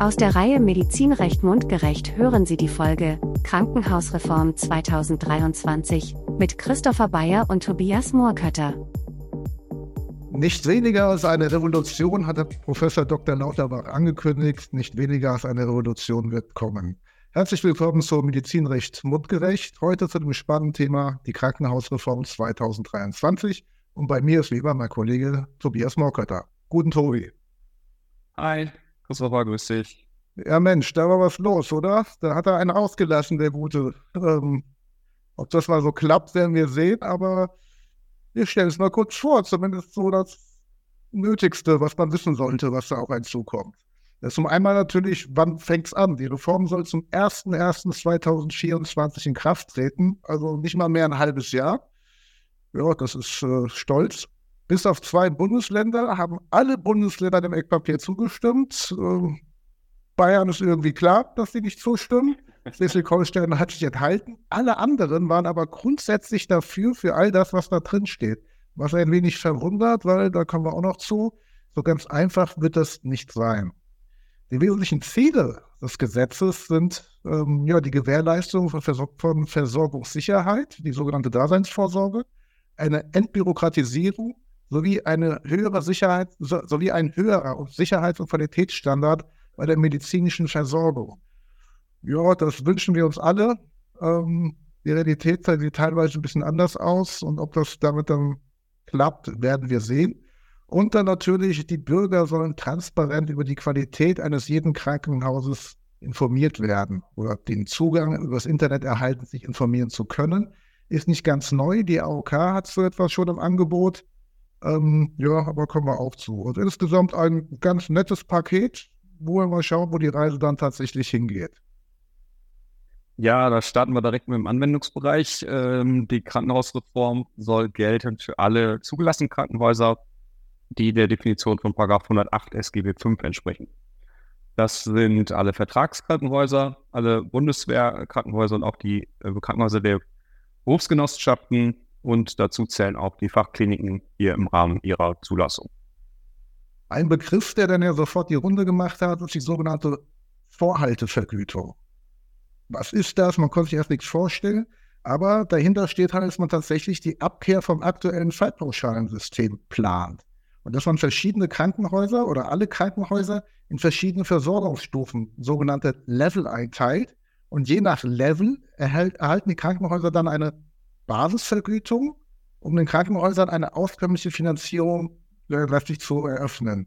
Aus der Reihe Medizinrecht mundgerecht hören Sie die Folge Krankenhausreform 2023 mit Christopher Bayer und Tobias Moorkötter. Nicht weniger als eine Revolution hat der Professor Dr. Lauterbach angekündigt, nicht weniger als eine Revolution wird kommen. Herzlich willkommen zu Medizinrecht mundgerecht. Heute zu dem spannenden Thema die Krankenhausreform 2023. Und bei mir ist wie immer mein Kollege Tobias Moorkötter. Guten Tobi. Hi, Christopher, grüß dich. Ja, Mensch, da war was los, oder? Da hat er einen ausgelassen, der Gute. Ähm, ob das mal so klappt, werden wir sehen, aber wir stellen es mal kurz vor, zumindest so das Nötigste, was man wissen sollte, was da auf einen zukommt. Das ist zum einmal natürlich, wann fängt es an? Die Reform soll zum 01.01.2024 in Kraft treten, also nicht mal mehr ein halbes Jahr. Ja, das ist äh, stolz. Bis auf zwei Bundesländer haben alle Bundesländer dem Eckpapier zugestimmt. Ähm, Bayern ist irgendwie klar, dass sie nicht zustimmen. Schleswig-Holstein hat sich enthalten. Alle anderen waren aber grundsätzlich dafür, für all das, was da drin steht. Was ein wenig verwundert, weil da kommen wir auch noch zu. So ganz einfach wird das nicht sein. Die wesentlichen Ziele des Gesetzes sind ähm, ja, die Gewährleistung von, Versor von Versorgungssicherheit, die sogenannte Daseinsvorsorge, eine Entbürokratisierung sowie eine höhere Sicherheit, so, sowie ein höherer Sicherheits- und Qualitätsstandard bei der medizinischen Versorgung. Ja, das wünschen wir uns alle. Ähm, die Realität sieht teilweise ein bisschen anders aus und ob das damit dann klappt, werden wir sehen. Und dann natürlich, die Bürger sollen transparent über die Qualität eines jeden Krankenhauses informiert werden oder den Zugang über das Internet erhalten, sich informieren zu können. Ist nicht ganz neu. Die AOK hat so etwas schon im Angebot. Ähm, ja, aber kommen wir auch zu. Und insgesamt ein ganz nettes Paket, wo wir mal schauen, wo die Reise dann tatsächlich hingeht. Ja, da starten wir direkt mit dem Anwendungsbereich. Ähm, die Krankenhausreform soll gelten für alle zugelassenen Krankenhäuser, die der Definition von 108 SGB V entsprechen. Das sind alle Vertragskrankenhäuser, alle Bundeswehrkrankenhäuser und auch die äh, Krankenhäuser der Berufsgenossenschaften und dazu zählen auch die Fachkliniken hier im Rahmen ihrer Zulassung. Ein Begriff, der dann ja sofort die Runde gemacht hat, ist die sogenannte Vorhaltevergütung. Was ist das? Man konnte sich erst nichts vorstellen, aber dahinter steht halt, dass man tatsächlich die Abkehr vom aktuellen Fallpauschalensystem plant. Und dass man verschiedene Krankenhäuser oder alle Krankenhäuser in verschiedene Versorgungsstufen, sogenannte Level, einteilt. Und je nach Level erhält, erhalten die Krankenhäuser dann eine Basisvergütung, um den Krankenhäusern eine auskömmliche Finanzierung letztlich zu eröffnen.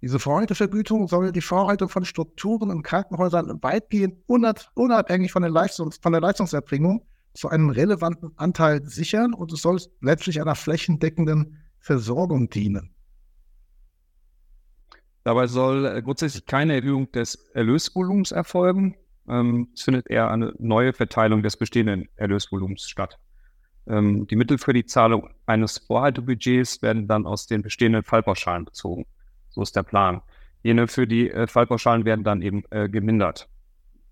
Diese Vorhaltevergütung soll die Vorhaltung von Strukturen in Krankenhäusern weitgehend unabhängig von der, Leistungs von der Leistungserbringung zu einem relevanten Anteil sichern und es soll letztlich einer flächendeckenden Versorgung dienen. Dabei soll äh, grundsätzlich keine Erhöhung des Erlösvolumens erfolgen. Ähm, es findet eher eine neue Verteilung des bestehenden Erlösvolumens statt. Ähm, die Mittel für die Zahlung eines Vorhaltebudgets werden dann aus den bestehenden Fallpauschalen bezogen. So ist der Plan. Jene für die äh, Fallpauschalen werden dann eben äh, gemindert.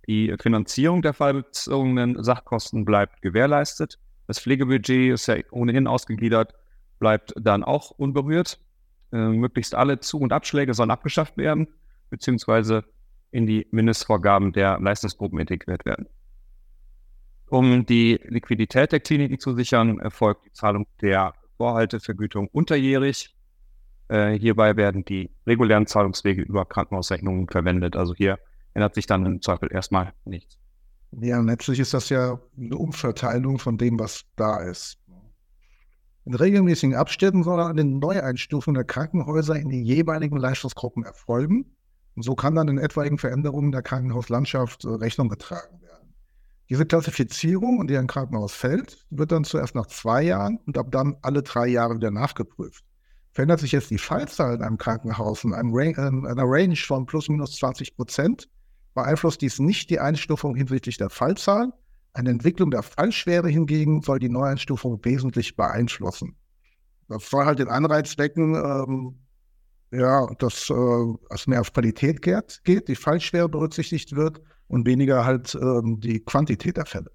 Die Finanzierung der fallbezogenen Sachkosten bleibt gewährleistet. Das Pflegebudget ist ja ohnehin ausgegliedert, bleibt dann auch unberührt. Äh, möglichst alle Zu- und Abschläge sollen abgeschafft werden, beziehungsweise in die Mindestvorgaben der Leistungsgruppen integriert werden. Um die Liquidität der Kliniken zu sichern, erfolgt die Zahlung der Vorhaltevergütung unterjährig. Äh, hierbei werden die regulären Zahlungswege über Krankenhausrechnungen verwendet. Also hier ändert sich dann im Zweifel erstmal nichts. Ja, letztlich ist das ja eine Umverteilung von dem, was da ist. In regelmäßigen Abständen soll eine Neueinstufung der Krankenhäuser in die jeweiligen Leistungsgruppen erfolgen. Und so kann dann in etwaigen Veränderungen der Krankenhauslandschaft äh, Rechnung getragen werden. Diese Klassifizierung, in die ein Krankenhaus fällt, wird dann zuerst nach zwei Jahren und ab dann alle drei Jahre wieder nachgeprüft. Verändert sich jetzt die Fallzahl in einem Krankenhaus in einem Range, in einer Range von plus minus 20 Prozent, beeinflusst dies nicht die Einstufung hinsichtlich der Fallzahl. Eine Entwicklung der Fallschwere hingegen soll die Neueinstufung wesentlich beeinflussen. Das soll halt den Anreiz wecken, ähm, ja, dass äh, es mehr auf Qualität geht, die Fallschwere berücksichtigt wird und weniger halt ähm, die Quantität der Fälle.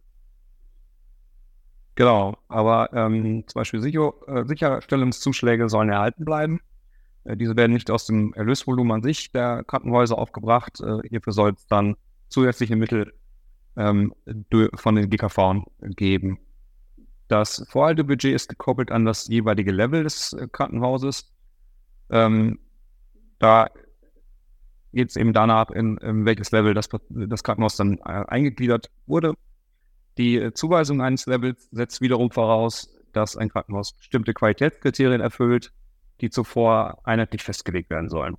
Genau, aber ähm, zum Beispiel Sicher äh, Sicherstellungszuschläge sollen erhalten bleiben. Äh, diese werden nicht aus dem Erlösvolumen an sich der Krankenhäuser aufgebracht. Äh, hierfür soll es dann zusätzliche Mittel ähm, von den GKV geben. Das Vorhaltebudget ist gekoppelt an das jeweilige Level des äh, Krankenhauses. Ähm, da geht es eben danach, in, in, welches Level das, das Krankenhaus dann äh, eingegliedert wurde. Die äh, Zuweisung eines Levels setzt wiederum voraus, dass ein Krankenhaus bestimmte Qualitätskriterien erfüllt, die zuvor einheitlich festgelegt werden sollen.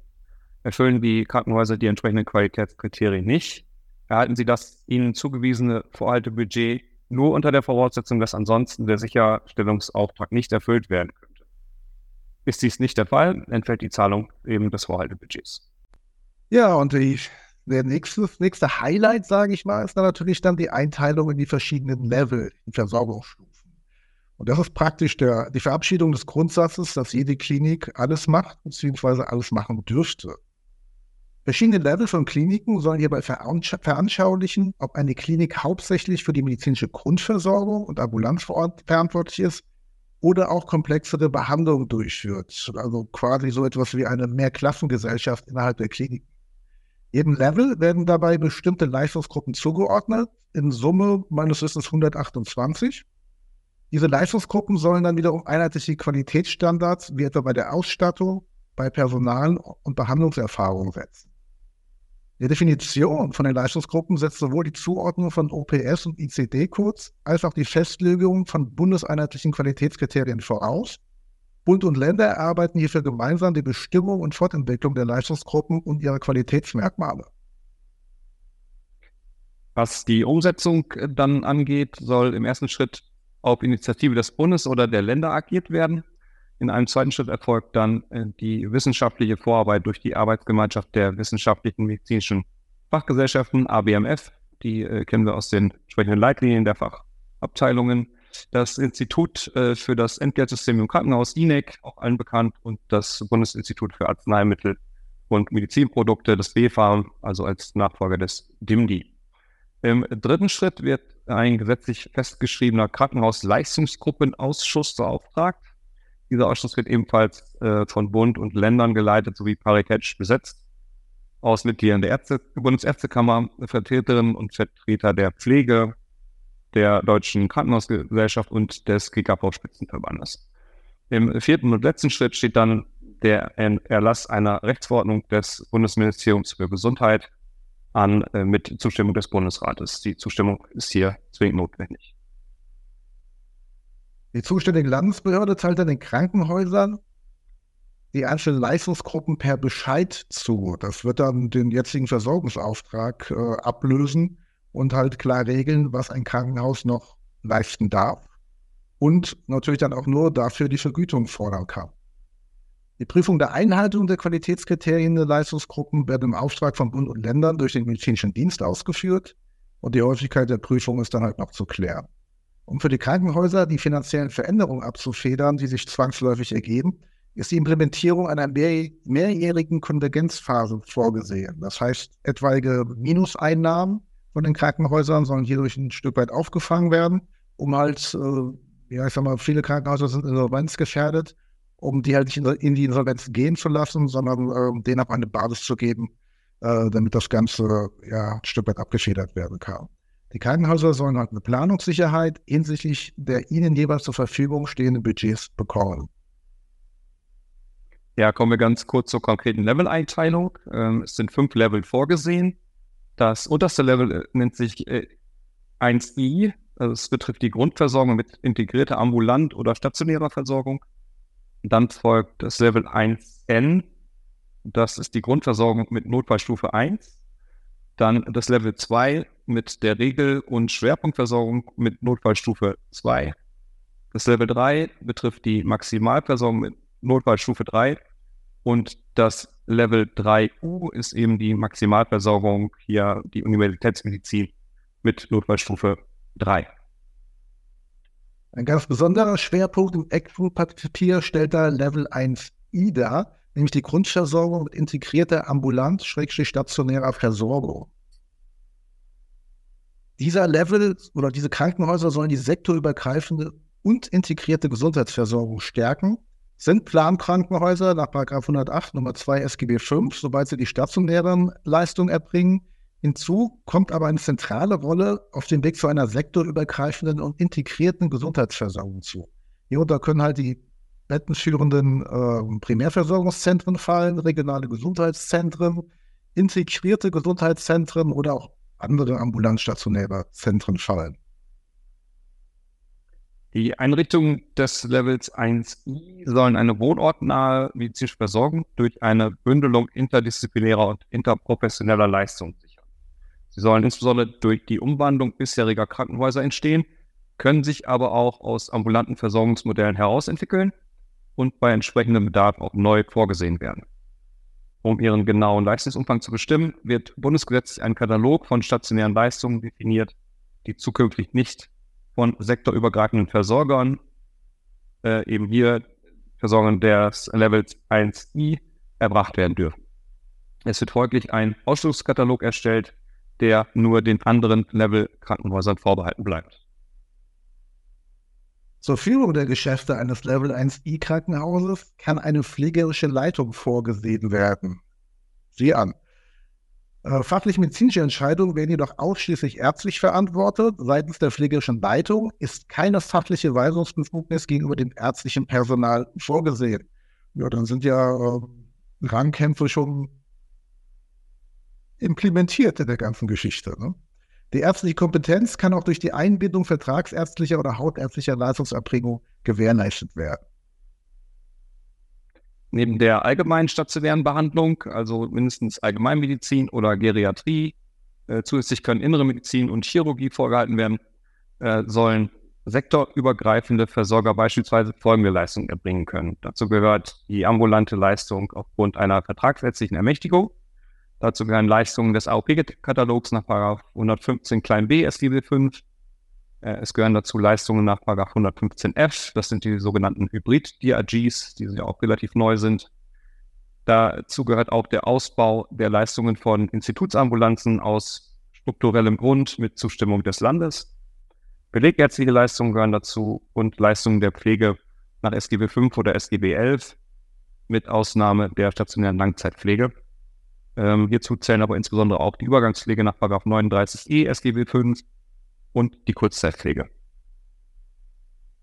Erfüllen die Krankenhäuser die entsprechenden Qualitätskriterien nicht, erhalten sie das ihnen zugewiesene Vorhaltebudget nur unter der Voraussetzung, dass ansonsten der Sicherstellungsauftrag nicht erfüllt werden könnte. Ist dies nicht der Fall, entfällt die Zahlung eben des Vorhaltebudgets. Ja, und die, der nächste, nächste Highlight, sage ich mal, ist dann natürlich dann die Einteilung in die verschiedenen Level, die Versorgungsstufen. Und das ist praktisch der, die Verabschiedung des Grundsatzes, dass jede Klinik alles macht, beziehungsweise alles machen dürfte. Verschiedene Level von Kliniken sollen hierbei veranschaulichen, ob eine Klinik hauptsächlich für die medizinische Grundversorgung und Ambulanz verantwortlich ist oder auch komplexere Behandlungen durchführt. Also quasi so etwas wie eine Mehrklassengesellschaft innerhalb der Klinik. Jedem Level werden dabei bestimmte Leistungsgruppen zugeordnet, in Summe meines Wissens 128. Diese Leistungsgruppen sollen dann wiederum einheitliche Qualitätsstandards, wie etwa bei der Ausstattung, bei Personal und Behandlungserfahrung setzen. Die Definition von den Leistungsgruppen setzt sowohl die Zuordnung von OPS und ICD-Codes als auch die Festlegung von bundeseinheitlichen Qualitätskriterien voraus. Bund und Länder erarbeiten hierfür gemeinsam die Bestimmung und Fortentwicklung der Leistungsgruppen und ihrer Qualitätsmerkmale. Was die Umsetzung dann angeht, soll im ersten Schritt auf Initiative des Bundes oder der Länder agiert werden. In einem zweiten Schritt erfolgt dann äh, die wissenschaftliche Vorarbeit durch die Arbeitsgemeinschaft der wissenschaftlichen medizinischen Fachgesellschaften, ABMF. Die äh, kennen wir aus den entsprechenden Leitlinien der Fachabteilungen. Das Institut äh, für das Entgeltsystem im Krankenhaus, INEC, auch allen bekannt, und das Bundesinstitut für Arzneimittel und Medizinprodukte, das BfArM, also als Nachfolger des DIMDI. Im dritten Schritt wird ein gesetzlich festgeschriebener Krankenhausleistungsgruppenausschuss beauftragt. Dieser Ausschuss wird ebenfalls äh, von Bund und Ländern geleitet sowie paritätisch besetzt aus Mitgliedern der Ärzte, Bundesärztekammer, Vertreterinnen und Vertreter der Pflege, der Deutschen Krankenhausgesellschaft und des GKV-Spitzenverbandes. Im vierten und letzten Schritt steht dann der Erlass einer Rechtsverordnung des Bundesministeriums für Gesundheit an äh, mit Zustimmung des Bundesrates. Die Zustimmung ist hier zwingend notwendig. Die zuständige Landesbehörde teilt dann den Krankenhäusern die einzelnen Leistungsgruppen per Bescheid zu. Das wird dann den jetzigen Versorgungsauftrag äh, ablösen und halt klar regeln, was ein Krankenhaus noch leisten darf und natürlich dann auch nur dafür die Vergütung fordern kann. Die Prüfung der Einhaltung der Qualitätskriterien der Leistungsgruppen wird im Auftrag von Bund und Ländern durch den medizinischen Dienst ausgeführt und die Häufigkeit der Prüfung ist dann halt noch zu klären. Um für die Krankenhäuser die finanziellen Veränderungen abzufedern, die sich zwangsläufig ergeben, ist die Implementierung einer mehr, mehrjährigen Konvergenzphase vorgesehen. Das heißt, etwaige Minuseinnahmen von den Krankenhäusern sollen hierdurch ein Stück weit aufgefangen werden, um halt, äh, ja, ich sag mal, viele Krankenhäuser sind insolvenzgefährdet, um die halt nicht in die Insolvenz gehen zu lassen, sondern äh, denen auch eine Basis zu geben, äh, damit das Ganze ja ein Stück weit abgefedert werden kann. Die Krankenhäuser sollen halt eine Planungssicherheit hinsichtlich der ihnen jeweils zur Verfügung stehenden Budgets bekommen. Ja, kommen wir ganz kurz zur konkreten Level-Einteilung. Ähm, es sind fünf Level vorgesehen. Das unterste Level äh, nennt sich äh, 1i. Also es betrifft die Grundversorgung mit integrierter ambulant oder stationärer Versorgung. Dann folgt das Level 1n. Das ist die Grundversorgung mit Notfallstufe 1. Dann das Level 2 mit der Regel- und Schwerpunktversorgung mit Notfallstufe 2. Das Level 3 betrifft die Maximalversorgung mit Notfallstufe 3. Und das Level 3U ist eben die Maximalversorgung, hier die Universitätsmedizin mit Notfallstufe 3. Ein ganz besonderer Schwerpunkt im ECFO-Papier stellt da Level 1i dar, nämlich die Grundversorgung mit integrierter ambulant-stationärer Versorgung. Dieser Level oder diese Krankenhäuser sollen die sektorübergreifende und integrierte Gesundheitsversorgung stärken, sind Plankrankenhäuser nach 108 Nummer 2 SGB 5, sobald sie die stationären Leistungen erbringen. Hinzu kommt aber eine zentrale Rolle auf dem Weg zu einer sektorübergreifenden und integrierten Gesundheitsversorgung zu. Hierunter können halt die bettenführenden äh, Primärversorgungszentren fallen, regionale Gesundheitszentren, integrierte Gesundheitszentren oder auch andere ambulant stationäre Zentren fallen. Die Einrichtungen des Levels 1i sollen eine wohnortnahe medizinische Versorgung durch eine Bündelung interdisziplinärer und interprofessioneller Leistungen sichern. Sie sollen insbesondere durch die Umwandlung bisheriger Krankenhäuser entstehen, können sich aber auch aus ambulanten Versorgungsmodellen herausentwickeln und bei entsprechendem Bedarf auch neu vorgesehen werden. Um ihren genauen Leistungsumfang zu bestimmen, wird bundesgesetzlich ein Katalog von stationären Leistungen definiert, die zukünftig nicht von sektorübergreifenden Versorgern, äh, eben hier Versorgern des Levels 1i, erbracht werden dürfen. Es wird folglich ein Ausschlusskatalog erstellt, der nur den anderen Level-Krankenhäusern vorbehalten bleibt. Zur Führung der Geschäfte eines Level 1i Krankenhauses kann eine pflegerische Leitung vorgesehen werden. Sieh an. Äh, Fachlich-medizinische Entscheidungen werden jedoch ausschließlich ärztlich verantwortet. Seitens der pflegerischen Leitung ist keine fachliche Weisungsbefugnis gegenüber dem ärztlichen Personal vorgesehen. Ja, dann sind ja äh, Rangkämpfe schon implementiert in der ganzen Geschichte. Ne? Die ärztliche Kompetenz kann auch durch die Einbindung vertragsärztlicher oder hautärztlicher Leistungserbringung gewährleistet werden. Neben der allgemeinen stationären Behandlung, also mindestens Allgemeinmedizin oder Geriatrie, äh, zusätzlich können innere Medizin und Chirurgie vorgehalten werden, äh, sollen sektorübergreifende Versorger beispielsweise folgende Leistungen erbringen können. Dazu gehört die ambulante Leistung aufgrund einer vertragsärztlichen Ermächtigung. Dazu gehören Leistungen des AOP-Katalogs nach 115 klein b SGB 5 äh, es gehören dazu Leistungen nach 115f, das sind die sogenannten Hybrid-DRGs, die ja auch relativ neu sind. Dazu gehört auch der Ausbau der Leistungen von Institutsambulanzen aus strukturellem Grund mit Zustimmung des Landes. Belegärztliche Leistungen gehören dazu und Leistungen der Pflege nach SGB 5 oder SGB 11 mit Ausnahme der stationären Langzeitpflege. Ähm, hierzu zählen aber insbesondere auch die Übergangspflege nach 39e SGB 5 und die Kurzzeitpflege.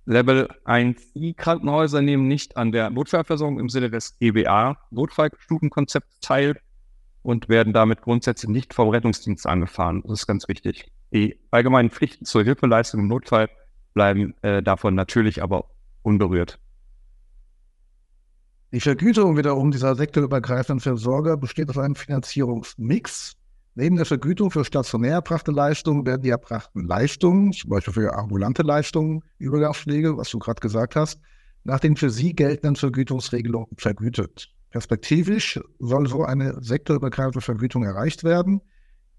Level 1i Krankenhäuser nehmen nicht an der Notfallversorgung im Sinne des GBA Notfallstufenkonzepts teil und werden damit grundsätzlich nicht vom Rettungsdienst angefahren. Das ist ganz wichtig. Die allgemeinen Pflichten zur Hilfeleistung im Notfall bleiben äh, davon natürlich aber unberührt. Die Vergütung wiederum dieser sektorübergreifenden Versorger besteht aus einem Finanzierungsmix Neben der Vergütung für stationär erbrachte Leistungen werden die erbrachten Leistungen, zum Beispiel für ambulante Leistungen, Übergangspflege, was du gerade gesagt hast, nach den für sie geltenden Vergütungsregelungen vergütet. Perspektivisch soll so eine sektorübergreifende Vergütung erreicht werden.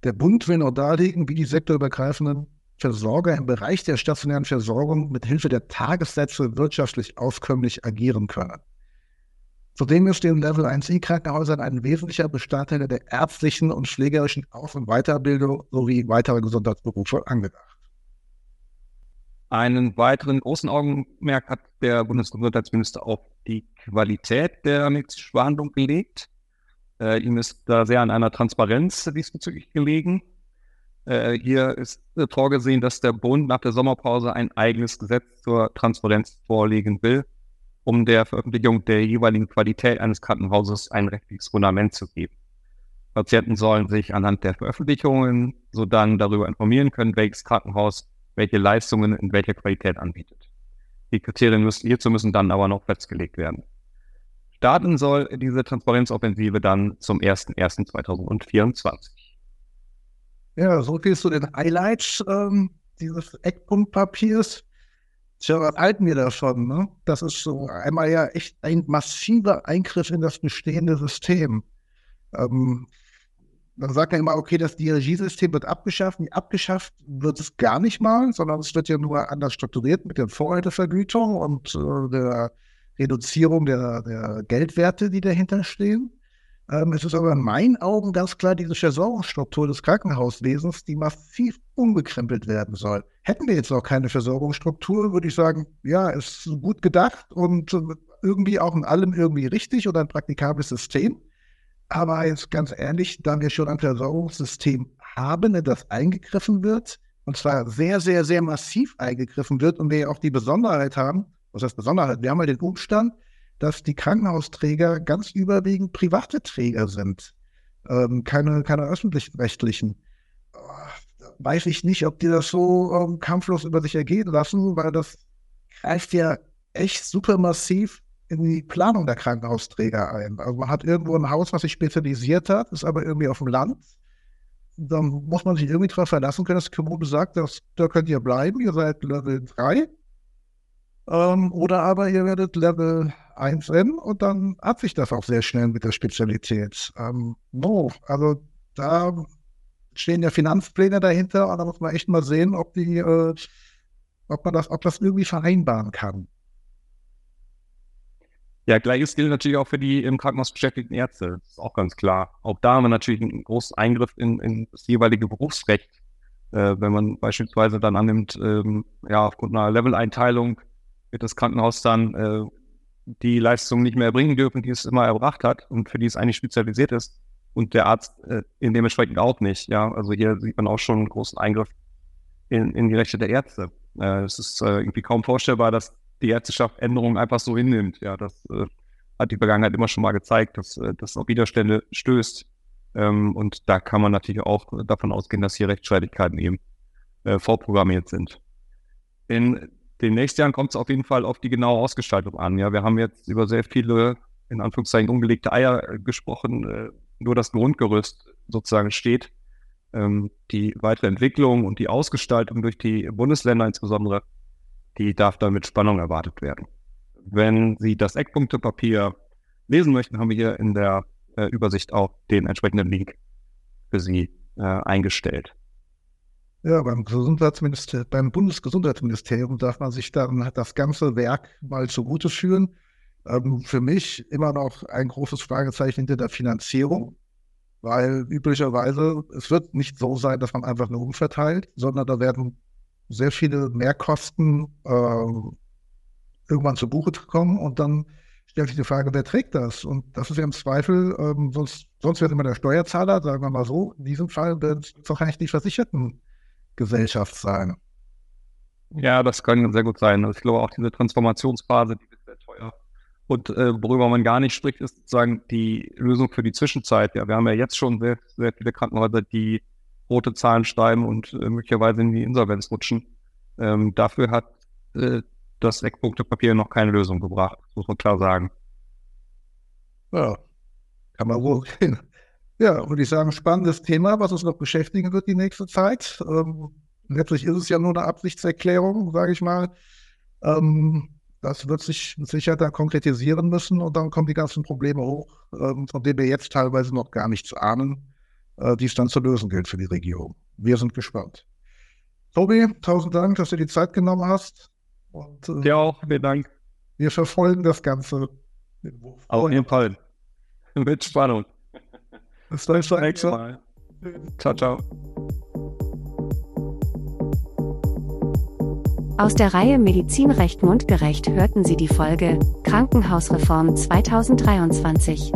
Der Bund will noch darlegen, wie die sektorübergreifenden Versorger im Bereich der stationären Versorgung mit Hilfe der Tagessätze wirtschaftlich auskömmlich agieren können. Zudem ist den Level 1i Krankenhäusern ein wesentlicher Bestandteil der ärztlichen und pflegerischen Aus- und Weiterbildung sowie weiterer Gesundheitsberufe angedacht. Einen weiteren großen Augenmerk hat der Bundesgesundheitsminister auf die Qualität der medizinischen Behandlung gelegt. Äh, ihm ist da sehr an einer Transparenz diesbezüglich gelegen. Äh, hier ist vorgesehen, dass der Bund nach der Sommerpause ein eigenes Gesetz zur Transparenz vorlegen will um der Veröffentlichung der jeweiligen Qualität eines Krankenhauses ein rechtliches Fundament zu geben. Patienten sollen sich anhand der Veröffentlichungen so dann darüber informieren können, welches Krankenhaus welche Leistungen in welcher Qualität anbietet. Die Kriterien müssen, hierzu müssen dann aber noch festgelegt werden. Starten soll diese Transparenzoffensive dann zum 01.01.2024. Ja, so viel zu den Highlights ähm, dieses Eckpunktpapiers. Was halten wir davon? Ne? Das ist so einmal ja echt ein massiver Eingriff in das bestehende System. Ähm, dann sagt er immer, okay, das DRG-System wird abgeschafft. Nee, abgeschafft wird es gar nicht mal, sondern es wird ja nur anders strukturiert mit der Vorhaltevergütung und äh, der Reduzierung der, der Geldwerte, die dahinter stehen. Ähm, es ist aber in meinen Augen ganz klar diese Versorgungsstruktur des Krankenhauswesens, die massiv umgekrempelt werden soll. Hätten wir jetzt auch keine Versorgungsstruktur, würde ich sagen, ja, ist gut gedacht und irgendwie auch in allem irgendwie richtig oder ein praktikables System. Aber jetzt ganz ehrlich, da wir schon ein Versorgungssystem haben, in das eingegriffen wird, und zwar sehr, sehr, sehr massiv eingegriffen wird und wir auch die Besonderheit haben, was heißt Besonderheit? Wir haben ja den Umstand, dass die Krankenhausträger ganz überwiegend private Träger sind, ähm, keine, keine öffentlich-rechtlichen. Weiß ich nicht, ob die das so ähm, kampflos über sich ergehen lassen, weil das greift ja echt super massiv in die Planung der Krankenhausträger ein. Also man hat irgendwo ein Haus, was sich spezialisiert hat, ist aber irgendwie auf dem Land. Dann muss man sich irgendwie darauf verlassen können, dass die Kommune sagt, dass, da könnt ihr bleiben, ihr seid Level 3. Ähm, oder aber ihr werdet Level 1 N und dann hat sich das auch sehr schnell mit der Spezialität. Ähm, no, also da stehen ja Finanzpläne dahinter und da muss man echt mal sehen, ob die, äh, ob man das, ob das irgendwie vereinbaren kann. Ja, gleiches gilt natürlich auch für die im Krankenhaus beschäftigten Ärzte. Das ist auch ganz klar. Auch da haben wir natürlich einen großen Eingriff in, in das jeweilige Berufsrecht. Äh, wenn man beispielsweise dann annimmt, ähm, ja, aufgrund einer Level-Einteilung wird das Krankenhaus dann äh, die Leistung nicht mehr erbringen dürfen, die es immer erbracht hat und für die es eigentlich spezialisiert ist. Und der Arzt äh, in dementsprechend auch nicht. Ja, also hier sieht man auch schon einen großen Eingriff in, in die Rechte der Ärzte. Äh, es ist äh, irgendwie kaum vorstellbar, dass die Ärzteschaft Änderungen einfach so hinnimmt. Ja, das äh, hat die Vergangenheit immer schon mal gezeigt, dass äh, das auf Widerstände stößt. Ähm, und da kann man natürlich auch davon ausgehen, dass hier Rechtsstreitigkeiten eben äh, vorprogrammiert sind. In den nächsten Jahren kommt es auf jeden Fall auf die genaue Ausgestaltung an. Ja, wir haben jetzt über sehr viele, in Anführungszeichen, ungelegte Eier äh, gesprochen. Äh, nur das Grundgerüst sozusagen steht. Ähm, die weitere Entwicklung und die Ausgestaltung durch die Bundesländer insbesondere die darf dann mit Spannung erwartet werden. Wenn Sie das Eckpunktepapier lesen möchten, haben wir hier in der äh, Übersicht auch den entsprechenden Link für Sie eingestellt. Ja, beim, Gesundheitsminister beim Bundesgesundheitsministerium darf man sich dann das ganze Werk mal zugute führen. Ähm, für mich immer noch ein großes Fragezeichen hinter der Finanzierung, weil üblicherweise es wird nicht so sein, dass man einfach nur umverteilt, sondern da werden sehr viele Mehrkosten äh, irgendwann zu Buche kommen und dann stellt sich die Frage, wer trägt das? Und das ist ja im Zweifel, ähm, sonst, sonst wird immer der Steuerzahler, sagen wir mal so, in diesem Fall wird es wahrscheinlich die Versichertengesellschaft sein. Ja, das kann sehr gut sein. Also ich glaube auch diese Transformationsphase, die wird sehr teuer. Und äh, worüber man gar nicht spricht, ist sozusagen die Lösung für die Zwischenzeit. Ja, wir haben ja jetzt schon sehr, sehr viele Krankenhäuser, die rote Zahlen schreiben und äh, möglicherweise in die Insolvenz rutschen. Ähm, dafür hat äh, das Eckpunktepapier noch keine Lösung gebracht, muss man klar sagen. Ja, kann man wohl hin. Ja, würde ich sagen, spannendes Thema, was uns noch beschäftigen wird die nächste Zeit. Ähm, letztlich ist es ja nur eine Absichtserklärung, sage ich mal. Ähm, das wird sich mit Sicherheit dann konkretisieren müssen und dann kommen die ganzen Probleme hoch, ähm, von denen wir jetzt teilweise noch gar nichts ahnen äh, die es dann zu lösen gilt für die Regierung. Wir sind gespannt. Tobi, tausend Dank, dass du die Zeit genommen hast. Und, äh, Dir auch, vielen Dank. Wir verfolgen das Ganze. Auf jeden Fall. Mit Spannung. Bis zum nächsten Mal. Ciao, ciao. Aus der Reihe Medizinrecht mundgerecht hörten Sie die Folge Krankenhausreform 2023.